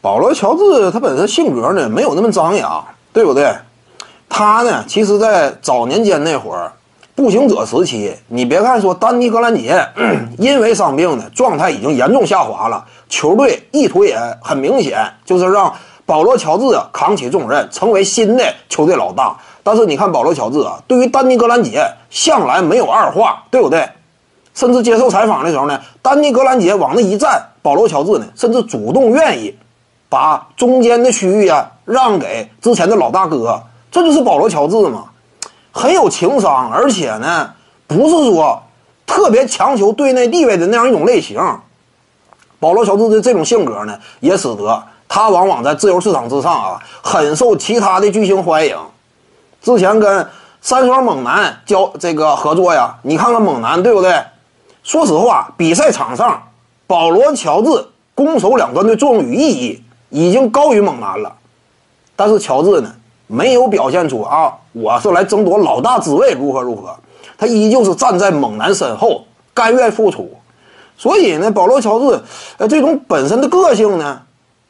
保罗·乔治他本身性格呢没有那么张扬，对不对？他呢，其实，在早年间那会儿，步行者时期，你别看说丹尼·格兰杰 因为伤病呢，状态已经严重下滑了，球队意图也很明显，就是让保罗·乔治扛起重任，成为新的球队老大。但是你看保罗·乔治啊，对于丹尼·格兰杰向来没有二话，对不对？甚至接受采访的时候呢，丹尼·格兰杰往那一站，保罗·乔治呢，甚至主动愿意把中间的区域啊让给之前的老大哥。这就是保罗·乔治嘛，很有情商，而且呢，不是说特别强求队内地位的那样一种类型。保罗·乔治的这种性格呢，也使得他往往在自由市场之上啊，很受其他的巨星欢迎。之前跟三双猛男交这个合作呀，你看看猛男对不对？说实话，比赛场上，保罗·乔治攻守两端的作用与意义已经高于猛男了，但是乔治呢？没有表现出啊，我是来争夺老大之位，如何如何？他依旧是站在猛男身后，甘愿付出。所以呢，保罗·乔治，呃，这种本身的个性呢，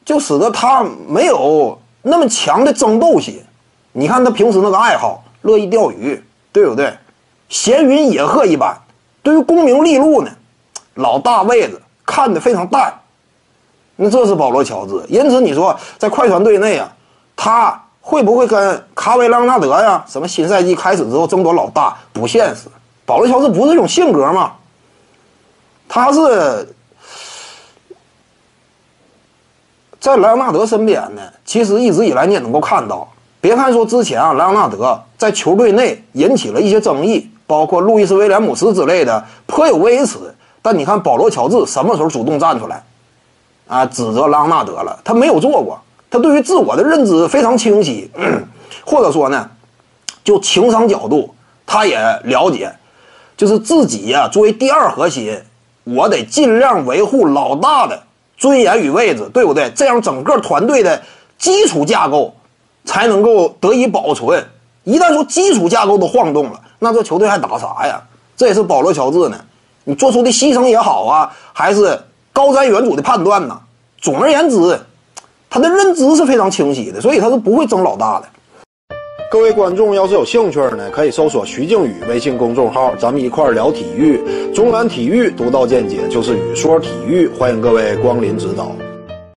就使得他没有那么强的争斗心。你看他平时那个爱好，乐意钓鱼，对不对？闲云野鹤一般。对于功名利禄呢，老大位子看得非常淡。那这是保罗·乔治。因此你说在快船队内啊，他。会不会跟卡维·朗纳德呀？什么新赛季开始之后争夺老大不现实？保罗·乔治不是这种性格吗？他是在莱昂纳德身边呢。其实一直以来你也能够看到，别看说之前啊，莱昂纳德在球队内引起了一些争议，包括路易斯·威廉姆斯之类的颇有微词。但你看保罗·乔治什么时候主动站出来啊，指责莱昂纳德了？他没有做过。他对于自我的认知非常清晰，或者说呢，就情商角度，他也了解，就是自己呀作为第二核心，我得尽量维护老大的尊严与位置，对不对？这样整个团队的基础架构才能够得以保存。一旦说基础架构都晃动了，那这球队还打啥呀？这也是保罗·乔治呢，你做出的牺牲也好啊，还是高瞻远瞩的判断呢？总而言之。他的认知是非常清晰的，所以他是不会争老大的。各位观众要是有兴趣呢，可以搜索徐静宇微信公众号，咱们一块儿聊体育。中南体育独到见解就是语说体育，欢迎各位光临指导。